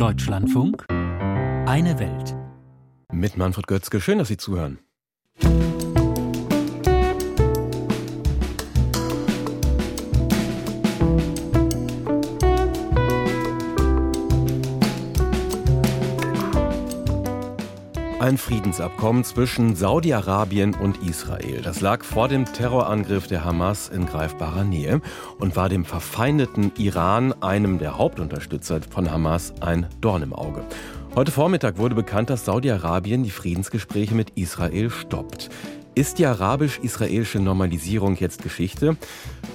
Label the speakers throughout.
Speaker 1: Deutschlandfunk Eine Welt.
Speaker 2: Mit Manfred Götzke. Schön, dass Sie zuhören. Ein Friedensabkommen zwischen Saudi-Arabien und Israel. Das lag vor dem Terrorangriff der Hamas in greifbarer Nähe und war dem verfeindeten Iran, einem der Hauptunterstützer von Hamas, ein Dorn im Auge. Heute Vormittag wurde bekannt, dass Saudi-Arabien die Friedensgespräche mit Israel stoppt. Ist die arabisch-israelische Normalisierung jetzt Geschichte?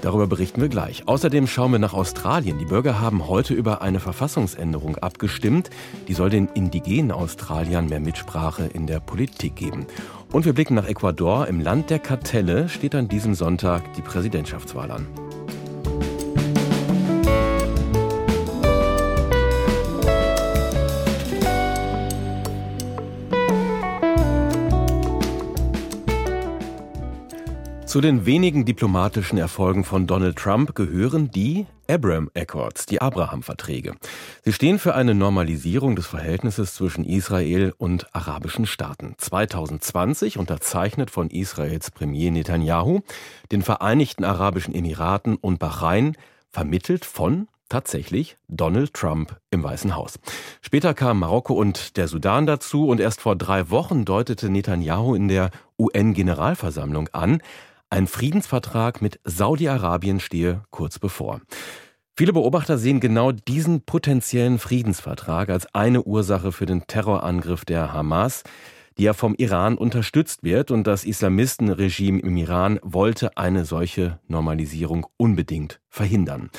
Speaker 2: Darüber berichten wir gleich. Außerdem schauen wir nach Australien. Die Bürger haben heute über eine Verfassungsänderung abgestimmt. Die soll den indigenen Australiern mehr Mitsprache in der Politik geben. Und wir blicken nach Ecuador. Im Land der Kartelle steht an diesem Sonntag die Präsidentschaftswahl an. Zu den wenigen diplomatischen Erfolgen von Donald Trump gehören die Abraham Accords, die Abraham-Verträge. Sie stehen für eine Normalisierung des Verhältnisses zwischen Israel und arabischen Staaten. 2020 unterzeichnet von Israels Premier Netanyahu, den Vereinigten Arabischen Emiraten und Bahrain, vermittelt von tatsächlich Donald Trump im Weißen Haus. Später kamen Marokko und der Sudan dazu und erst vor drei Wochen deutete Netanyahu in der UN-Generalversammlung an, ein Friedensvertrag mit Saudi-Arabien stehe kurz bevor. Viele Beobachter sehen genau diesen potenziellen Friedensvertrag als eine Ursache für den Terrorangriff der Hamas, die ja vom Iran unterstützt wird und das Islamistenregime im Iran wollte eine solche Normalisierung unbedingt verhindern.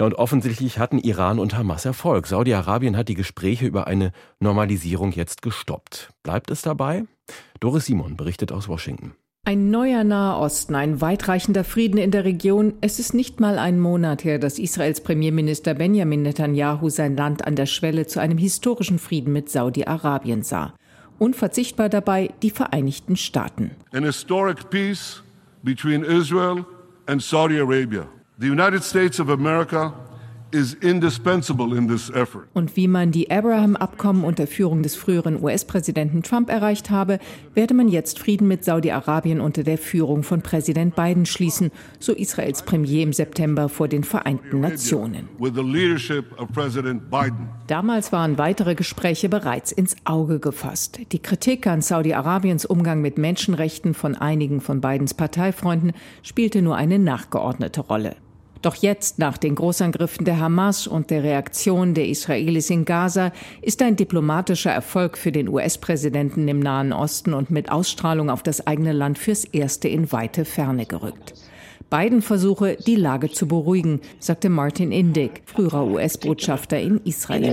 Speaker 2: Ja, und offensichtlich hatten Iran und Hamas Erfolg. Saudi-Arabien hat die Gespräche über eine Normalisierung jetzt gestoppt. Bleibt es dabei? Doris Simon berichtet aus Washington.
Speaker 3: Ein neuer Nahe Osten, ein weitreichender Frieden in der Region. Es ist nicht mal ein Monat her, dass Israels Premierminister Benjamin Netanyahu sein Land an der Schwelle zu einem historischen Frieden mit Saudi-Arabien sah. Unverzichtbar dabei die Vereinigten Staaten.
Speaker 4: An historic peace between Israel and Saudi Arabia. The United States of America
Speaker 3: und wie man die Abraham-Abkommen unter Führung des früheren US-Präsidenten Trump erreicht habe, werde man jetzt Frieden mit Saudi-Arabien unter der Führung von Präsident Biden schließen, so Israels Premier im September vor den Vereinten Nationen. Damals waren weitere Gespräche bereits ins Auge gefasst. Die Kritik an Saudi-Arabiens Umgang mit Menschenrechten von einigen von Bidens Parteifreunden spielte nur eine nachgeordnete Rolle. Doch jetzt, nach den Großangriffen der Hamas und der Reaktion der Israelis in Gaza, ist ein diplomatischer Erfolg für den US-Präsidenten im Nahen Osten und mit Ausstrahlung auf das eigene Land fürs Erste in weite Ferne gerückt. Biden versuche, die Lage zu beruhigen, sagte Martin Indyk, früherer US-Botschafter in Israel. In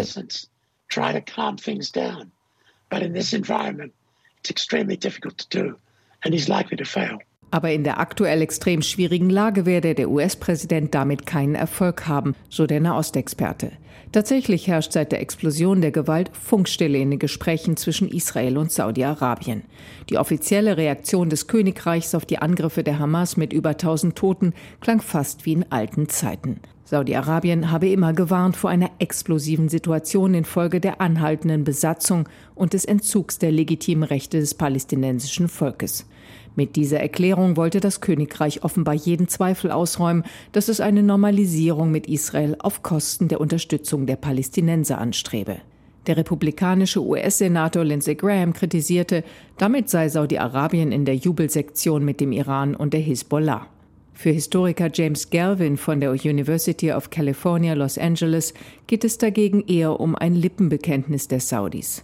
Speaker 3: Aber in der aktuell extrem schwierigen Lage werde der US-Präsident damit keinen Erfolg haben, so der Nahostexperte. Tatsächlich herrscht seit der Explosion der Gewalt Funkstille in den Gesprächen zwischen Israel und Saudi-Arabien. Die offizielle Reaktion des Königreichs auf die Angriffe der Hamas mit über 1000 Toten klang fast wie in alten Zeiten. Saudi-Arabien habe immer gewarnt vor einer explosiven Situation infolge der anhaltenden Besatzung und des Entzugs der legitimen Rechte des palästinensischen Volkes. Mit dieser Erklärung wollte das Königreich offenbar jeden Zweifel ausräumen, dass es eine Normalisierung mit Israel auf Kosten der Unterstützung der Palästinenser anstrebe. Der republikanische US-Senator Lindsey Graham kritisierte, damit sei Saudi-Arabien in der Jubelsektion mit dem Iran und der Hisbollah. Für Historiker James Galvin von der University of California, Los Angeles geht es dagegen eher um ein Lippenbekenntnis der Saudis.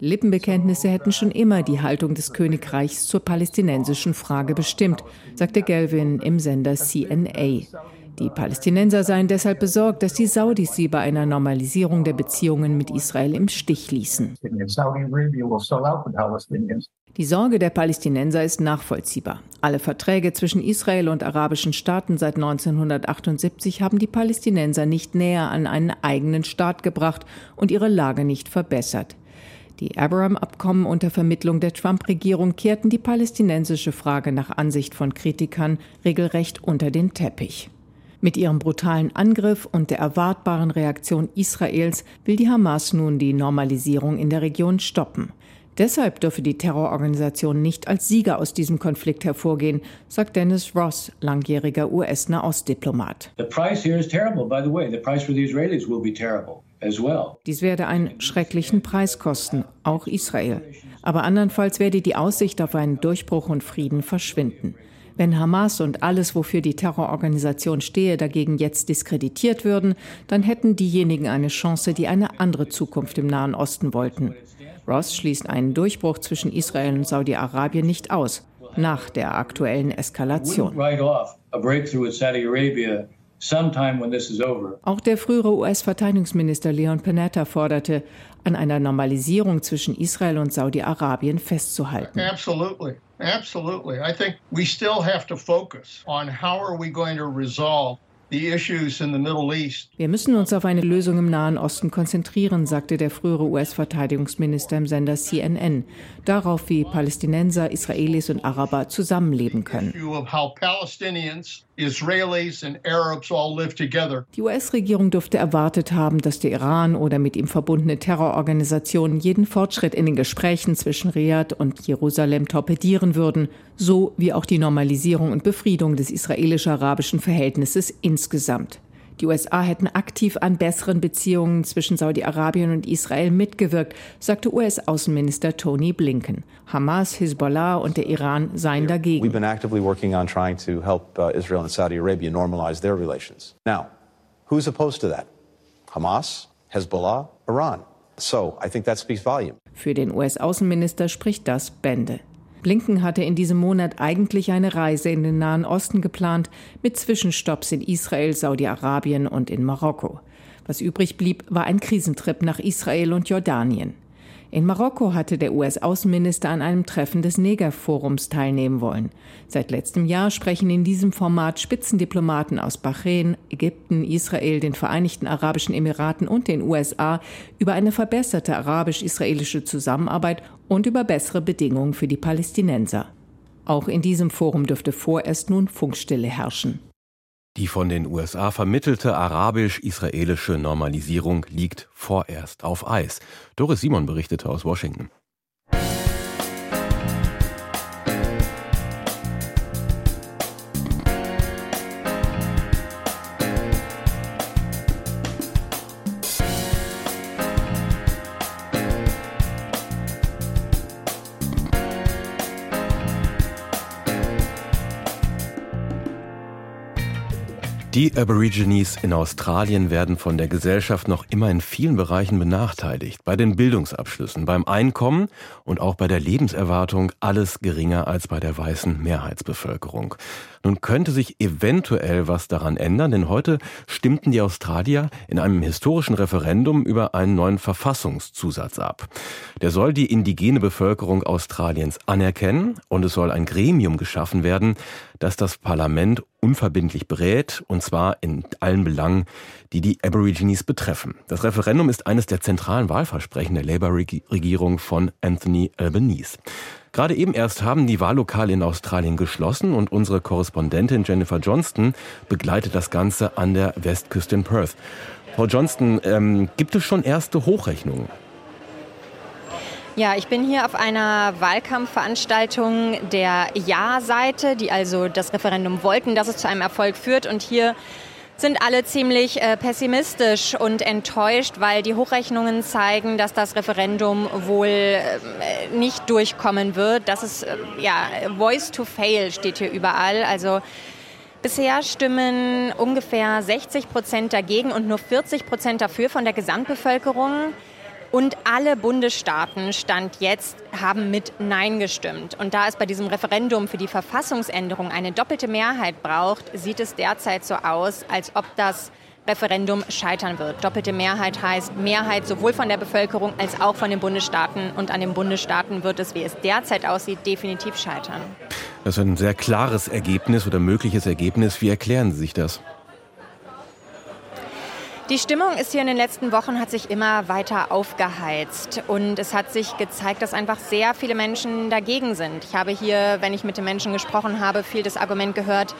Speaker 3: Lippenbekenntnisse hätten schon immer die Haltung des Königreichs zur palästinensischen Frage bestimmt, sagte Galvin im Sender CNA. Die Palästinenser seien deshalb besorgt, dass die Saudis sie bei einer Normalisierung der Beziehungen mit Israel im Stich ließen. Die Sorge der Palästinenser ist nachvollziehbar. Alle Verträge zwischen Israel und arabischen Staaten seit 1978 haben die Palästinenser nicht näher an einen eigenen Staat gebracht und ihre Lage nicht verbessert. Die Abraham-Abkommen unter Vermittlung der Trump-Regierung kehrten die palästinensische Frage nach Ansicht von Kritikern regelrecht unter den Teppich. Mit ihrem brutalen Angriff und der erwartbaren Reaktion Israels will die Hamas nun die Normalisierung in der Region stoppen. Deshalb dürfe die Terrororganisation nicht als Sieger aus diesem Konflikt hervorgehen, sagt Dennis Ross, langjähriger US-Nahostdiplomat. Dies werde einen schrecklichen Preis kosten, auch Israel. Aber andernfalls werde die Aussicht auf einen Durchbruch und Frieden verschwinden. Wenn Hamas und alles, wofür die Terrororganisation stehe, dagegen jetzt diskreditiert würden, dann hätten diejenigen eine Chance, die eine andere Zukunft im Nahen Osten wollten. Ross schließt einen Durchbruch zwischen Israel und Saudi-Arabien nicht aus, nach der aktuellen Eskalation. Auch der frühere US-Verteidigungsminister Leon Panetta forderte, an einer Normalisierung zwischen Israel und Saudi-Arabien festzuhalten. Absolutely. Absolutely. I think we still have to focus on how are we going to resolve wir müssen uns auf eine Lösung im Nahen Osten konzentrieren, sagte der frühere US-Verteidigungsminister im Sender CNN. Darauf, wie Palästinenser, Israelis und Araber zusammenleben können. Die US-Regierung dürfte erwartet haben, dass der Iran oder mit ihm verbundene Terrororganisationen jeden Fortschritt in den Gesprächen zwischen Riad und Jerusalem torpedieren würden, so wie auch die Normalisierung und Befriedung des israelisch-arabischen Verhältnisses insgesamt. Die USA hätten aktiv an besseren Beziehungen zwischen Saudi-Arabien und Israel mitgewirkt, sagte US-Außenminister Tony Blinken. Hamas, Hisbollah und der Iran seien dagegen. We've been actively working on trying to help uh, Israel and Saudi Arabia normalize their relations. Now, who's opposed to that? Hamas, Hezbollah, Iran. So, I think that speaks volume. Für den US-Außenminister spricht das Bände. Blinken hatte in diesem Monat eigentlich eine Reise in den Nahen Osten geplant, mit Zwischenstopps in Israel, Saudi-Arabien und in Marokko. Was übrig blieb, war ein Krisentrip nach Israel und Jordanien. In Marokko hatte der US-Außenminister an einem Treffen des Negerforums teilnehmen wollen. Seit letztem Jahr sprechen in diesem Format Spitzendiplomaten aus Bahrain, Ägypten, Israel, den Vereinigten Arabischen Emiraten und den USA über eine verbesserte arabisch-israelische Zusammenarbeit und über bessere Bedingungen für die Palästinenser. Auch in diesem Forum dürfte vorerst nun Funkstille herrschen.
Speaker 2: Die von den USA vermittelte arabisch-israelische Normalisierung liegt vorerst auf Eis. Doris Simon berichtete aus Washington. Die Aborigines in Australien werden von der Gesellschaft noch immer in vielen Bereichen benachteiligt. Bei den Bildungsabschlüssen, beim Einkommen und auch bei der Lebenserwartung alles geringer als bei der weißen Mehrheitsbevölkerung. Nun könnte sich eventuell was daran ändern, denn heute stimmten die Australier in einem historischen Referendum über einen neuen Verfassungszusatz ab. Der soll die indigene Bevölkerung Australiens anerkennen und es soll ein Gremium geschaffen werden, das das Parlament unverbindlich berät, und zwar in allen Belangen, die die Aborigines betreffen. Das Referendum ist eines der zentralen Wahlversprechen der Labour-Regierung von Anthony Albanese. Gerade eben erst haben die Wahllokale in Australien geschlossen und unsere Korrespondentin Jennifer Johnston begleitet das Ganze an der Westküste in Perth. Frau Johnston, ähm, gibt es schon erste Hochrechnungen?
Speaker 5: Ja, ich bin hier auf einer Wahlkampfveranstaltung der Ja-Seite, die also das Referendum wollten, dass es zu einem Erfolg führt. Und hier sind alle ziemlich äh, pessimistisch und enttäuscht, weil die Hochrechnungen zeigen, dass das Referendum wohl äh, nicht durchkommen wird. Das ist, äh, ja, Voice to Fail steht hier überall. Also Bisher stimmen ungefähr 60 Prozent dagegen und nur 40 Prozent dafür von der Gesamtbevölkerung. Und alle Bundesstaaten Stand jetzt haben mit Nein gestimmt. Und da es bei diesem Referendum für die Verfassungsänderung eine doppelte Mehrheit braucht, sieht es derzeit so aus, als ob das Referendum scheitern wird. Doppelte Mehrheit heißt Mehrheit sowohl von der Bevölkerung als auch von den Bundesstaaten. Und an den Bundesstaaten wird es, wie es derzeit aussieht, definitiv scheitern.
Speaker 2: Das ist ein sehr klares Ergebnis oder mögliches Ergebnis. Wie erklären Sie sich das?
Speaker 5: Die Stimmung ist hier in den letzten Wochen hat sich immer weiter aufgeheizt und es hat sich gezeigt, dass einfach sehr viele Menschen dagegen sind. Ich habe hier, wenn ich mit den Menschen gesprochen habe, viel das Argument gehört,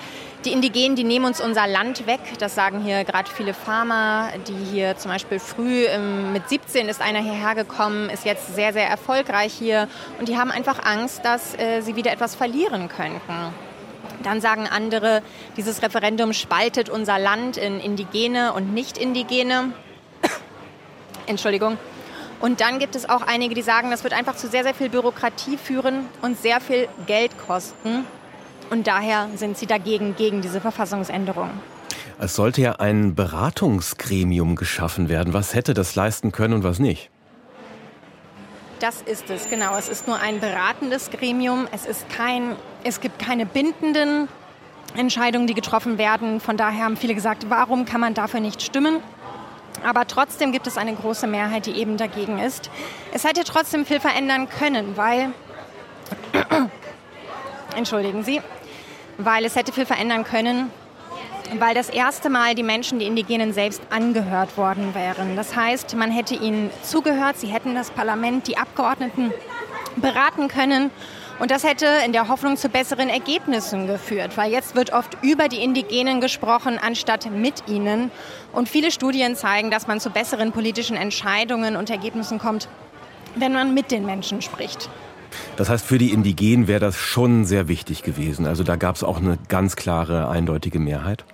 Speaker 5: die Indigenen, die nehmen uns unser Land weg. Das sagen hier gerade viele Farmer, die hier zum Beispiel früh ähm, mit 17 ist einer hierher gekommen, ist jetzt sehr, sehr erfolgreich hier und die haben einfach Angst, dass äh, sie wieder etwas verlieren könnten. Dann sagen andere, dieses Referendum spaltet unser Land in Indigene und Nicht-Indigene. Entschuldigung. Und dann gibt es auch einige, die sagen, das wird einfach zu sehr, sehr viel Bürokratie führen und sehr viel Geld kosten. Und daher sind sie dagegen, gegen diese Verfassungsänderung.
Speaker 2: Es sollte ja ein Beratungsgremium geschaffen werden. Was hätte das leisten können und was nicht?
Speaker 5: Das ist es, genau. Es ist nur ein beratendes Gremium. Es, ist kein, es gibt keine bindenden Entscheidungen, die getroffen werden. Von daher haben viele gesagt, warum kann man dafür nicht stimmen? Aber trotzdem gibt es eine große Mehrheit, die eben dagegen ist. Es hätte trotzdem viel verändern können, weil, entschuldigen Sie, weil es hätte viel verändern können, weil das erste Mal die Menschen, die Indigenen selbst angehört worden wären. Das heißt, man hätte ihnen zugehört, sie hätten das Parlament, die Abgeordneten beraten können. Und das hätte in der Hoffnung zu besseren Ergebnissen geführt, weil jetzt wird oft über die Indigenen gesprochen, anstatt mit ihnen. Und viele Studien zeigen, dass man zu besseren politischen Entscheidungen und Ergebnissen kommt, wenn man mit den Menschen spricht.
Speaker 2: Das heißt, für die Indigenen wäre das schon sehr wichtig gewesen. Also da gab es auch eine ganz klare, eindeutige Mehrheit.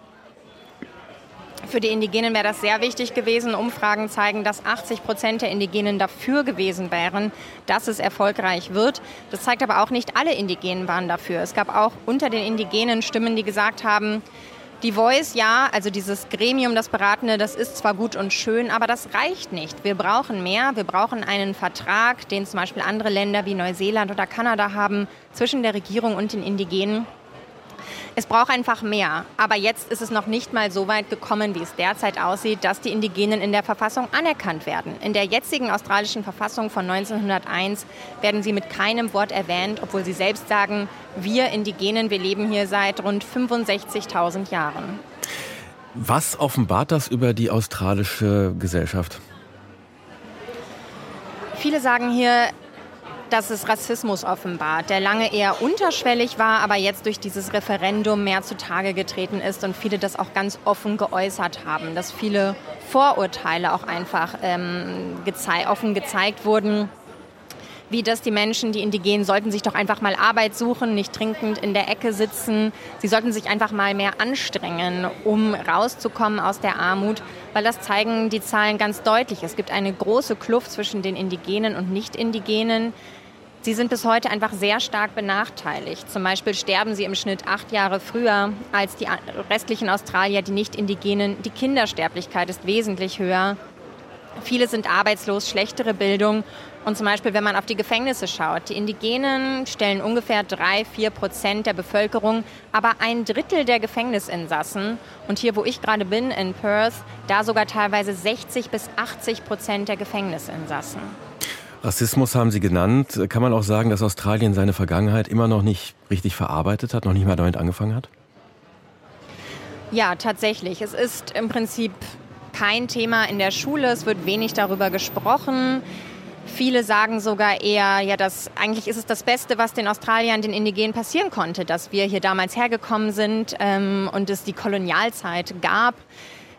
Speaker 5: Für die Indigenen wäre das sehr wichtig gewesen. Umfragen zeigen, dass 80 Prozent der Indigenen dafür gewesen wären, dass es erfolgreich wird. Das zeigt aber auch nicht alle Indigenen waren dafür. Es gab auch unter den Indigenen Stimmen, die gesagt haben, die Voice, ja, also dieses Gremium, das Beratende, das ist zwar gut und schön, aber das reicht nicht. Wir brauchen mehr. Wir brauchen einen Vertrag, den zum Beispiel andere Länder wie Neuseeland oder Kanada haben, zwischen der Regierung und den Indigenen. Es braucht einfach mehr. Aber jetzt ist es noch nicht mal so weit gekommen, wie es derzeit aussieht, dass die Indigenen in der Verfassung anerkannt werden. In der jetzigen australischen Verfassung von 1901 werden sie mit keinem Wort erwähnt, obwohl sie selbst sagen, wir Indigenen, wir leben hier seit rund 65.000 Jahren.
Speaker 2: Was offenbart das über die australische Gesellschaft?
Speaker 5: Viele sagen hier, dass es Rassismus offenbart, der lange eher unterschwellig war, aber jetzt durch dieses Referendum mehr zutage getreten ist und viele das auch ganz offen geäußert haben, dass viele Vorurteile auch einfach ähm, gezei offen gezeigt wurden wie das die Menschen, die indigenen, sollten sich doch einfach mal Arbeit suchen, nicht trinkend in der Ecke sitzen. Sie sollten sich einfach mal mehr anstrengen, um rauszukommen aus der Armut, weil das zeigen die Zahlen ganz deutlich. Es gibt eine große Kluft zwischen den Indigenen und Nicht-Indigenen. Sie sind bis heute einfach sehr stark benachteiligt. Zum Beispiel sterben sie im Schnitt acht Jahre früher als die restlichen Australier, die Nicht-Indigenen. Die Kindersterblichkeit ist wesentlich höher. Viele sind arbeitslos, schlechtere Bildung. Und zum Beispiel, wenn man auf die Gefängnisse schaut, die Indigenen stellen ungefähr drei, vier Prozent der Bevölkerung, aber ein Drittel der Gefängnisinsassen. Und hier, wo ich gerade bin, in Perth, da sogar teilweise 60 bis 80 Prozent der Gefängnisinsassen.
Speaker 2: Rassismus haben Sie genannt. Kann man auch sagen, dass Australien seine Vergangenheit immer noch nicht richtig verarbeitet hat, noch nicht mal damit angefangen hat?
Speaker 5: Ja, tatsächlich. Es ist im Prinzip kein Thema in der Schule. Es wird wenig darüber gesprochen. Viele sagen sogar eher, ja, das, eigentlich ist es das Beste, was den Australiern, den Indigenen passieren konnte, dass wir hier damals hergekommen sind ähm, und es die Kolonialzeit gab.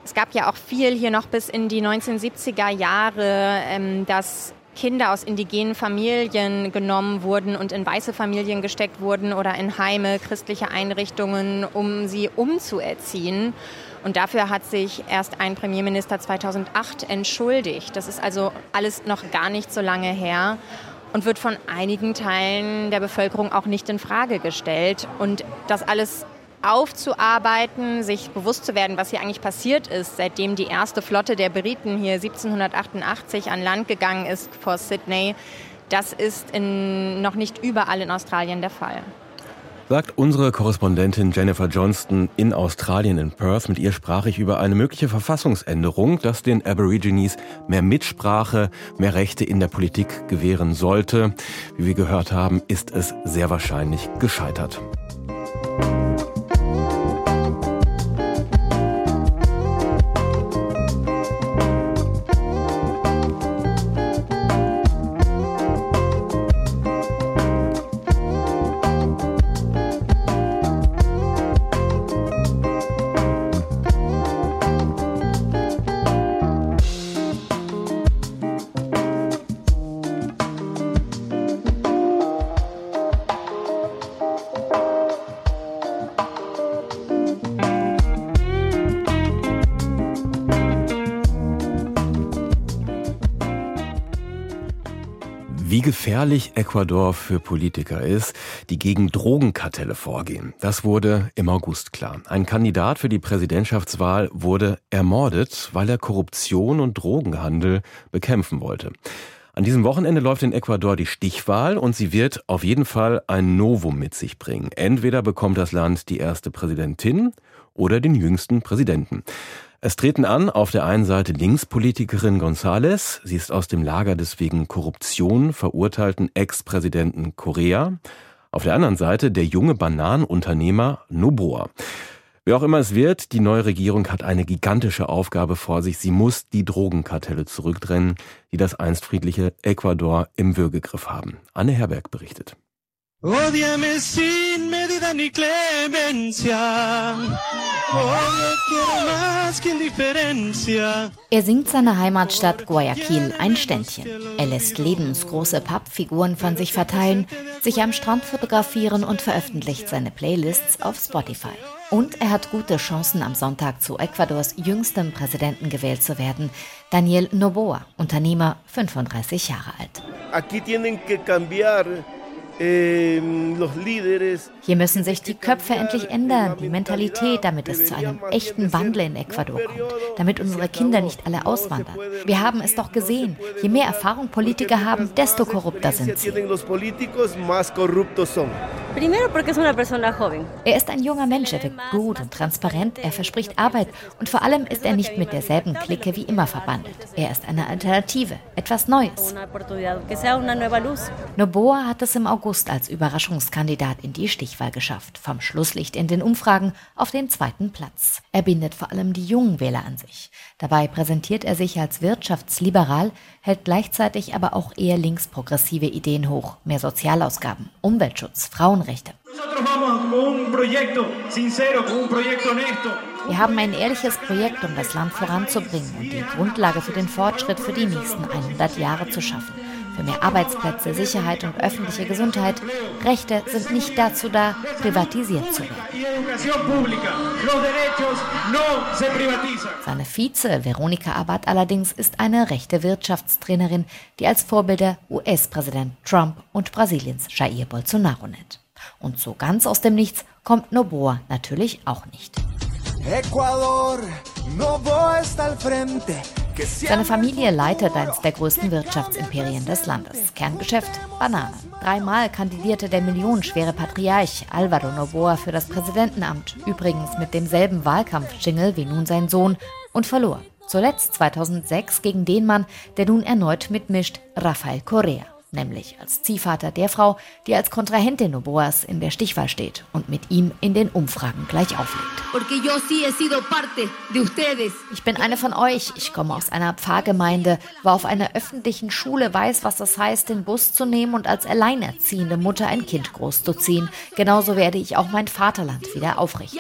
Speaker 5: Es gab ja auch viel hier noch bis in die 1970er Jahre, ähm, dass Kinder aus indigenen Familien genommen wurden und in weiße Familien gesteckt wurden oder in Heime, christliche Einrichtungen, um sie umzuerziehen. Und dafür hat sich erst ein Premierminister 2008 entschuldigt. Das ist also alles noch gar nicht so lange her und wird von einigen Teilen der Bevölkerung auch nicht in Frage gestellt. Und das alles aufzuarbeiten, sich bewusst zu werden, was hier eigentlich passiert ist, seitdem die erste Flotte der Briten hier 1788 an Land gegangen ist vor Sydney, das ist in, noch nicht überall in Australien der Fall.
Speaker 2: Sagt unsere Korrespondentin Jennifer Johnston in Australien in Perth. Mit ihr sprach ich über eine mögliche Verfassungsänderung, das den Aborigines mehr Mitsprache, mehr Rechte in der Politik gewähren sollte. Wie wir gehört haben, ist es sehr wahrscheinlich gescheitert. Wie gefährlich Ecuador für Politiker ist, die gegen Drogenkartelle vorgehen. Das wurde im August klar. Ein Kandidat für die Präsidentschaftswahl wurde ermordet, weil er Korruption und Drogenhandel bekämpfen wollte. An diesem Wochenende läuft in Ecuador die Stichwahl und sie wird auf jeden Fall ein Novum mit sich bringen. Entweder bekommt das Land die erste Präsidentin oder den jüngsten Präsidenten. Es treten an auf der einen Seite Linkspolitikerin González. Sie ist aus dem Lager des wegen Korruption verurteilten Ex-Präsidenten Correa. Auf der anderen Seite der junge Bananenunternehmer Noboa. Wer auch immer es wird, die neue Regierung hat eine gigantische Aufgabe vor sich. Sie muss die Drogenkartelle zurückdrängen, die das einst friedliche Ecuador im Würgegriff haben. Anne Herberg berichtet. Ni clemencia.
Speaker 6: Er singt seine Heimatstadt Guayaquil ein Ständchen. Er lässt lebensgroße Pappfiguren von sich verteilen, sich am Strand fotografieren und veröffentlicht seine Playlists auf Spotify. Und er hat gute Chancen, am Sonntag zu Ecuadors jüngstem Präsidenten gewählt zu werden. Daniel Noboa, Unternehmer, 35 Jahre alt. Aquí tienen que cambiar hier müssen sich die Köpfe endlich ändern, die Mentalität, damit es zu einem echten Wandel in Ecuador kommt, damit unsere Kinder nicht alle auswandern. Wir haben es doch gesehen, je mehr Erfahrung Politiker haben, desto korrupter sind sie. Er ist ein junger Mensch, er wirkt gut und transparent, er verspricht Arbeit und vor allem ist er nicht mit derselben Clique wie immer verbandelt. Er ist eine Alternative, etwas Neues. Noboa hat es im August August als Überraschungskandidat in die Stichwahl geschafft, vom Schlusslicht in den Umfragen auf den zweiten Platz. Er bindet vor allem die jungen Wähler an sich. Dabei präsentiert er sich als wirtschaftsliberal, hält gleichzeitig aber auch eher linksprogressive Ideen hoch, mehr Sozialausgaben, Umweltschutz, Frauenrechte. Wir haben ein ehrliches Projekt, um das Land voranzubringen und die Grundlage für den Fortschritt für die nächsten 100 Jahre zu schaffen für mehr Arbeitsplätze, Sicherheit und öffentliche Gesundheit. Rechte sind nicht dazu da, privatisiert zu werden. Seine Vize, Veronika Abad allerdings, ist eine rechte Wirtschaftstrainerin, die als Vorbilder US-Präsident Trump und Brasiliens Jair Bolsonaro nennt. Und so ganz aus dem Nichts kommt Noboa natürlich auch nicht. Seine Familie leitet eines der größten Wirtschaftsimperien des Landes. Kerngeschäft Bananen. Dreimal kandidierte der millionenschwere Patriarch Alvaro Noboa für das Präsidentenamt, übrigens mit demselben Wahlkampfjingle wie nun sein Sohn, und verlor. Zuletzt 2006 gegen den Mann, der nun erneut mitmischt, Rafael Correa nämlich als Ziehvater der Frau, die als Kontrahentin Noboas in der Stichwahl steht und mit ihm in den Umfragen gleich auflegt. Ich bin eine von euch, ich komme aus einer Pfarrgemeinde, war auf einer öffentlichen Schule, weiß, was das heißt, den Bus zu nehmen und als alleinerziehende Mutter ein Kind großzuziehen. Genauso werde ich auch mein Vaterland wieder aufrichten.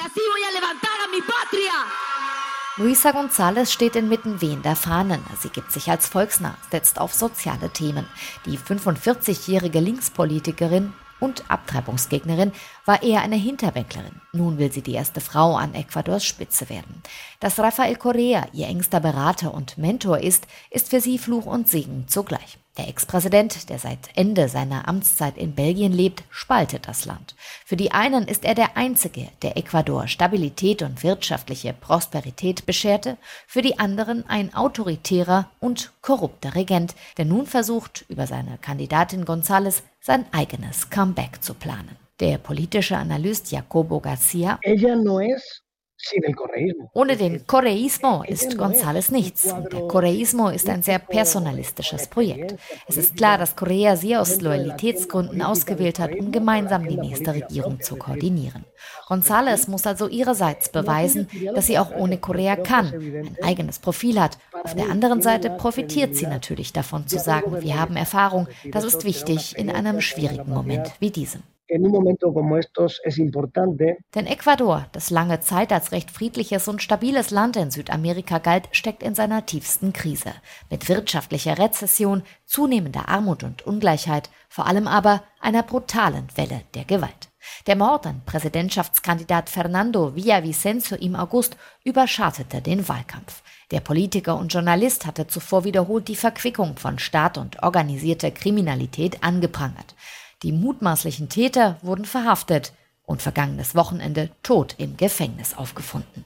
Speaker 6: Luisa González steht inmitten wehender Fahnen. Sie gibt sich als volksnah, setzt auf soziale Themen. Die 45-jährige Linkspolitikerin und Abtreibungsgegnerin war eher eine Hinterbänklerin. Nun will sie die erste Frau an Ecuadors Spitze werden. Dass Rafael Correa ihr engster Berater und Mentor ist, ist für sie Fluch und Segen zugleich. Der Ex-Präsident, der seit Ende seiner Amtszeit in Belgien lebt, spaltet das Land. Für die einen ist er der Einzige, der Ecuador Stabilität und wirtschaftliche Prosperität bescherte, für die anderen ein autoritärer und korrupter Regent, der nun versucht, über seine Kandidatin González sein eigenes Comeback zu planen. Der politische Analyst Jacobo Garcia Ella no es ohne den Correismo ist González nichts. Der Correismo ist ein sehr personalistisches Projekt. Es ist klar, dass Correa sie aus Loyalitätsgründen ausgewählt hat, um gemeinsam die nächste Regierung zu koordinieren. González muss also ihrerseits beweisen, dass sie auch ohne Correa kann, ein eigenes Profil hat. Auf der anderen Seite profitiert sie natürlich davon zu sagen, wir haben Erfahrung. Das ist wichtig in einem schwierigen Moment wie diesem Denn Ecuador, das lange Zeit als recht friedliches und stabiles Land in Südamerika galt, steckt in seiner tiefsten Krise. Mit wirtschaftlicher Rezession, zunehmender Armut und Ungleichheit, vor allem aber einer brutalen Welle der Gewalt. Der Mord an Präsidentschaftskandidat Fernando Villavicencio im August überschattete den Wahlkampf. Der Politiker und Journalist hatte zuvor wiederholt die Verquickung von Staat und organisierter Kriminalität angeprangert. Die mutmaßlichen Täter wurden verhaftet und vergangenes Wochenende tot im Gefängnis aufgefunden.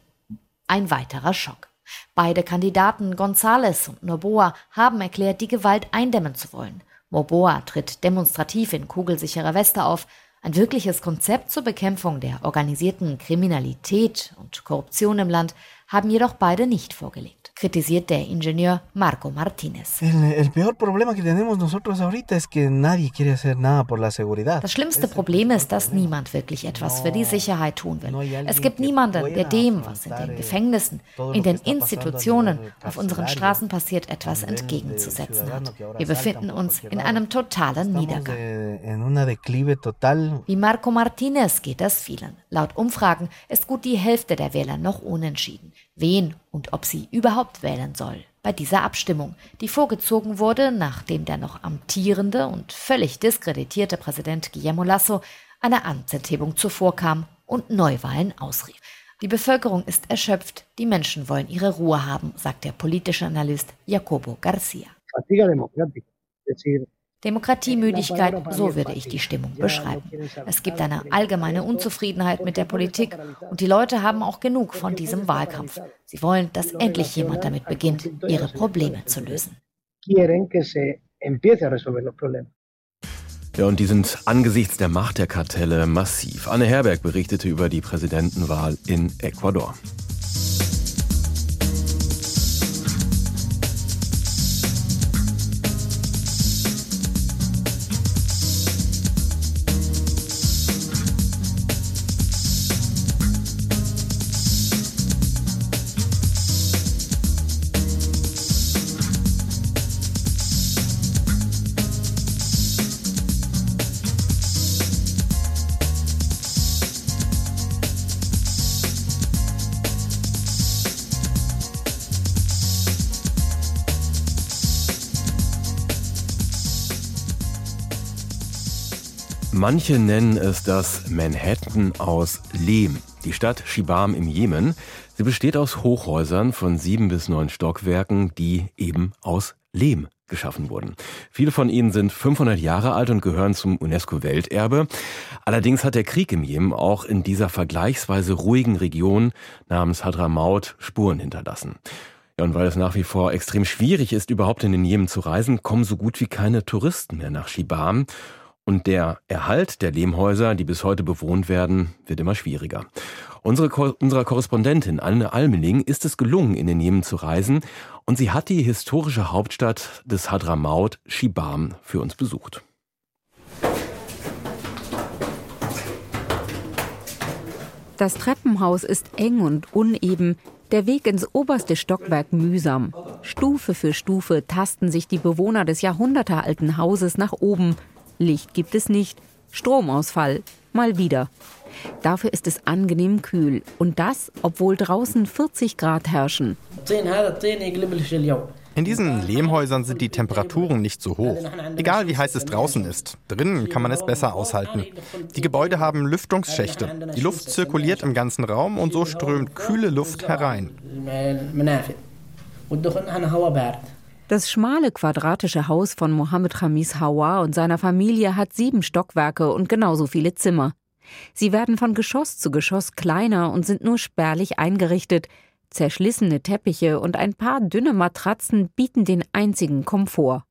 Speaker 6: Ein weiterer Schock. Beide Kandidaten González und Noboa haben erklärt, die Gewalt eindämmen zu wollen. Moboa tritt demonstrativ in kugelsicherer Weste auf. Ein wirkliches Konzept zur Bekämpfung der organisierten Kriminalität und Korruption im Land haben jedoch beide nicht vorgelegt kritisiert der Ingenieur Marco Martinez. Das schlimmste Problem ist, dass niemand wirklich etwas für die Sicherheit tun will. Es gibt niemanden, der dem, was in den Gefängnissen, in den Institutionen, auf unseren Straßen passiert, etwas entgegenzusetzen hat. Wir befinden uns in einem totalen Niedergang. Wie Marco Martinez geht das vielen. Laut Umfragen ist gut die Hälfte der Wähler noch unentschieden wen und ob sie überhaupt wählen soll bei dieser Abstimmung, die vorgezogen wurde, nachdem der noch amtierende und völlig diskreditierte Präsident Guillermo Lasso einer Amtsenthebung zuvorkam und Neuwahlen ausrief. Die Bevölkerung ist erschöpft, die Menschen wollen ihre Ruhe haben, sagt der politische Analyst Jacobo Garcia. Demokratiemüdigkeit, so würde ich die Stimmung beschreiben. Es gibt eine allgemeine Unzufriedenheit mit der Politik und die Leute haben auch genug von diesem Wahlkampf. Sie wollen, dass endlich jemand damit beginnt, ihre Probleme zu lösen.
Speaker 2: Ja, und die sind angesichts der Macht der Kartelle massiv. Anne Herberg berichtete über die Präsidentenwahl in Ecuador. Manche nennen es das Manhattan aus Lehm. Die Stadt Shibam im Jemen. Sie besteht aus Hochhäusern von sieben bis neun Stockwerken, die eben aus Lehm geschaffen wurden. Viele von ihnen sind 500 Jahre alt und gehören zum UNESCO-Welterbe. Allerdings hat der Krieg im Jemen auch in dieser vergleichsweise ruhigen Region namens Hadramaut Spuren hinterlassen. Ja, und weil es nach wie vor extrem schwierig ist, überhaupt in den Jemen zu reisen, kommen so gut wie keine Touristen mehr nach Shibam. Und der Erhalt der Lehmhäuser, die bis heute bewohnt werden, wird immer schwieriger. Unsere, unserer Korrespondentin Anne Almeling ist es gelungen, in den Jemen zu reisen und sie hat die historische Hauptstadt des Hadramaut, Shibam, für uns besucht.
Speaker 7: Das Treppenhaus ist eng und uneben, der Weg ins oberste Stockwerk mühsam. Stufe für Stufe tasten sich die Bewohner des jahrhundertealten Hauses nach oben – Licht gibt es nicht, Stromausfall, mal wieder. Dafür ist es angenehm kühl und das, obwohl draußen 40 Grad herrschen.
Speaker 8: In diesen Lehmhäusern sind die Temperaturen nicht so hoch. Egal wie heiß es draußen ist, drinnen kann man es besser aushalten. Die Gebäude haben Lüftungsschächte. Die Luft zirkuliert im ganzen Raum und so strömt kühle Luft herein.
Speaker 7: Das schmale quadratische Haus von Mohammed Khamis Hawa und seiner Familie hat sieben Stockwerke und genauso viele Zimmer. Sie werden von Geschoss zu Geschoss kleiner und sind nur spärlich eingerichtet. Zerschlissene Teppiche und ein paar dünne Matratzen bieten den einzigen Komfort.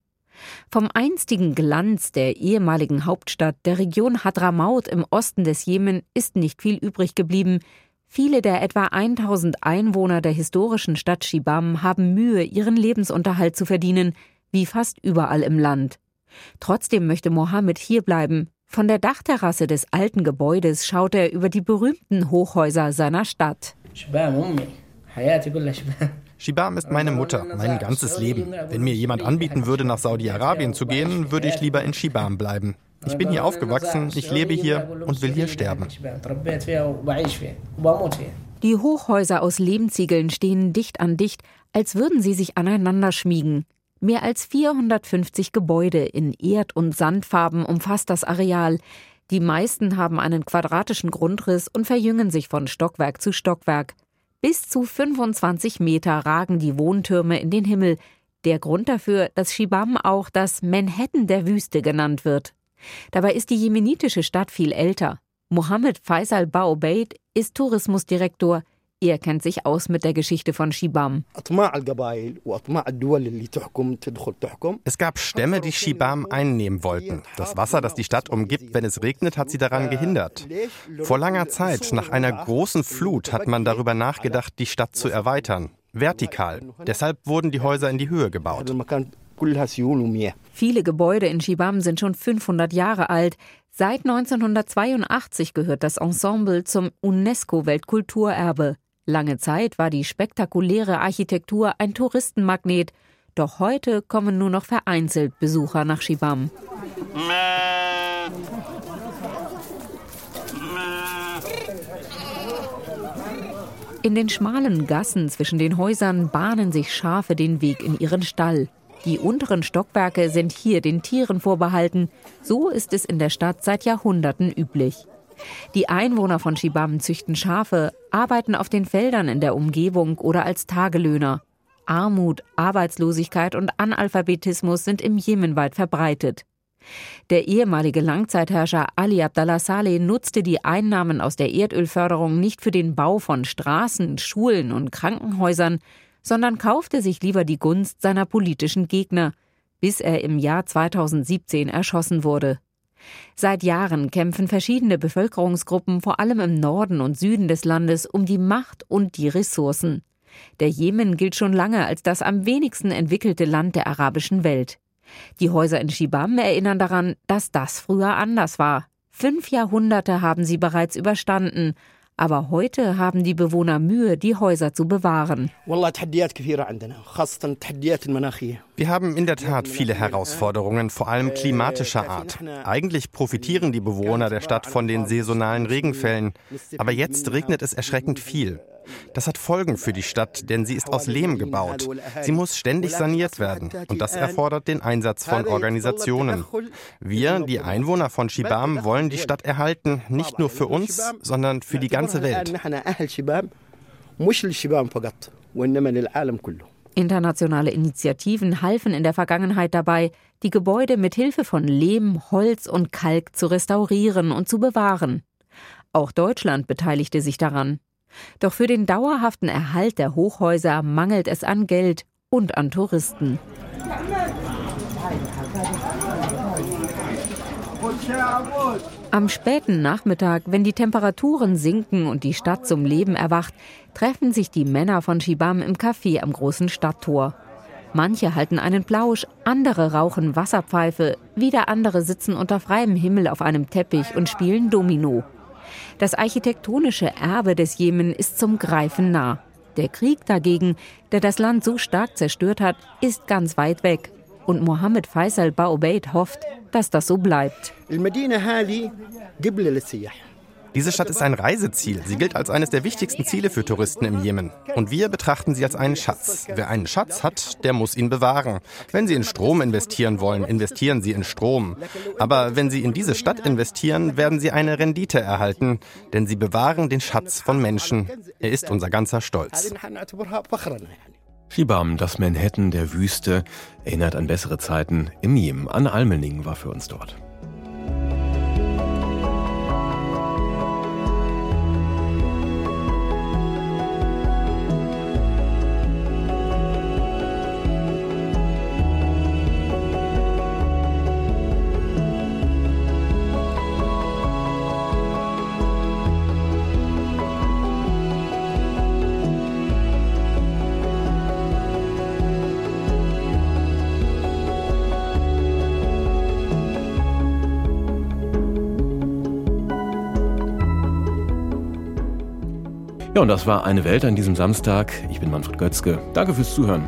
Speaker 7: Vom einstigen Glanz der ehemaligen Hauptstadt der Region Hadramaut im Osten des Jemen ist nicht viel übrig geblieben. Viele der etwa 1000 Einwohner der historischen Stadt Shibam haben Mühe, ihren Lebensunterhalt zu verdienen, wie fast überall im Land. Trotzdem möchte Mohammed hierbleiben. Von der Dachterrasse des alten Gebäudes schaut er über die berühmten Hochhäuser seiner Stadt.
Speaker 8: Shibam ist meine Mutter, mein ganzes Leben. Wenn mir jemand anbieten würde, nach Saudi-Arabien zu gehen, würde ich lieber in Shibam bleiben. Ich bin hier aufgewachsen, ich lebe hier und will hier sterben.
Speaker 7: Die Hochhäuser aus Lehmziegeln stehen dicht an dicht, als würden sie sich aneinander schmiegen. Mehr als 450 Gebäude in Erd- und Sandfarben umfasst das Areal. Die meisten haben einen quadratischen Grundriss und verjüngen sich von Stockwerk zu Stockwerk. Bis zu 25 Meter ragen die Wohntürme in den Himmel. Der Grund dafür, dass Shibam auch das Manhattan der Wüste genannt wird. Dabei ist die jemenitische Stadt viel älter. Mohammed Faisal Baobeid ist Tourismusdirektor. Er kennt sich aus mit der Geschichte von Shibam.
Speaker 8: Es gab Stämme, die Shibam einnehmen wollten. Das Wasser, das die Stadt umgibt, wenn es regnet, hat sie daran gehindert. Vor langer Zeit, nach einer großen Flut, hat man darüber nachgedacht, die Stadt zu erweitern. Vertikal. Deshalb wurden die Häuser in die Höhe gebaut.
Speaker 7: Viele Gebäude in Shibam sind schon 500 Jahre alt. Seit 1982 gehört das Ensemble zum UNESCO-Weltkulturerbe. Lange Zeit war die spektakuläre Architektur ein Touristenmagnet, doch heute kommen nur noch vereinzelt Besucher nach Shibam. In den schmalen Gassen zwischen den Häusern bahnen sich Schafe den Weg in ihren Stall. Die unteren Stockwerke sind hier den Tieren vorbehalten. So ist es in der Stadt seit Jahrhunderten üblich. Die Einwohner von Shibam züchten Schafe, arbeiten auf den Feldern in der Umgebung oder als Tagelöhner. Armut, Arbeitslosigkeit und Analphabetismus sind im Jemen weit verbreitet. Der ehemalige Langzeitherrscher Ali Abdallah Saleh nutzte die Einnahmen aus der Erdölförderung nicht für den Bau von Straßen, Schulen und Krankenhäusern, sondern kaufte sich lieber die Gunst seiner politischen Gegner, bis er im Jahr 2017 erschossen wurde. Seit Jahren kämpfen verschiedene Bevölkerungsgruppen vor allem im Norden und Süden des Landes um die Macht und die Ressourcen. Der Jemen gilt schon lange als das am wenigsten entwickelte Land der arabischen Welt. Die Häuser in Shibam erinnern daran, dass das früher anders war. Fünf Jahrhunderte haben sie bereits überstanden, aber heute haben die Bewohner Mühe, die Häuser zu bewahren.
Speaker 8: Wir haben in der Tat viele Herausforderungen, vor allem klimatischer Art. Eigentlich profitieren die Bewohner der Stadt von den saisonalen Regenfällen, aber jetzt regnet es erschreckend viel. Das hat Folgen für die Stadt, denn sie ist aus Lehm gebaut. Sie muss ständig saniert werden und das erfordert den Einsatz von Organisationen. Wir, die Einwohner von Shibam, wollen die Stadt erhalten, nicht nur für uns, sondern für die ganze Welt.
Speaker 7: Internationale Initiativen halfen in der Vergangenheit dabei, die Gebäude mit Hilfe von Lehm, Holz und Kalk zu restaurieren und zu bewahren. Auch Deutschland beteiligte sich daran. Doch für den dauerhaften Erhalt der Hochhäuser mangelt es an Geld und an Touristen. Am späten Nachmittag, wenn die Temperaturen sinken und die Stadt zum Leben erwacht, treffen sich die Männer von Shibam im Café am großen Stadttor. Manche halten einen Plausch, andere rauchen Wasserpfeife, wieder andere sitzen unter freiem Himmel auf einem Teppich und spielen Domino. Das architektonische Erbe des Jemen ist zum Greifen nah. Der Krieg dagegen, der das Land so stark zerstört hat, ist ganz weit weg. Und Mohammed Faisal Baobeid hofft, dass das so bleibt.
Speaker 8: Diese Stadt ist ein Reiseziel. Sie gilt als eines der wichtigsten Ziele für Touristen im Jemen. Und wir betrachten sie als einen Schatz. Wer einen Schatz hat, der muss ihn bewahren. Wenn Sie in Strom investieren wollen, investieren Sie in Strom. Aber wenn Sie in diese Stadt investieren, werden Sie eine Rendite erhalten, denn Sie bewahren den Schatz von Menschen. Er ist unser ganzer Stolz.
Speaker 2: Shibam, das Manhattan der Wüste, erinnert an bessere Zeiten im Jemen. Anne Almening war für uns dort. Und das war eine Welt an diesem Samstag. Ich bin Manfred Götzke. Danke fürs Zuhören.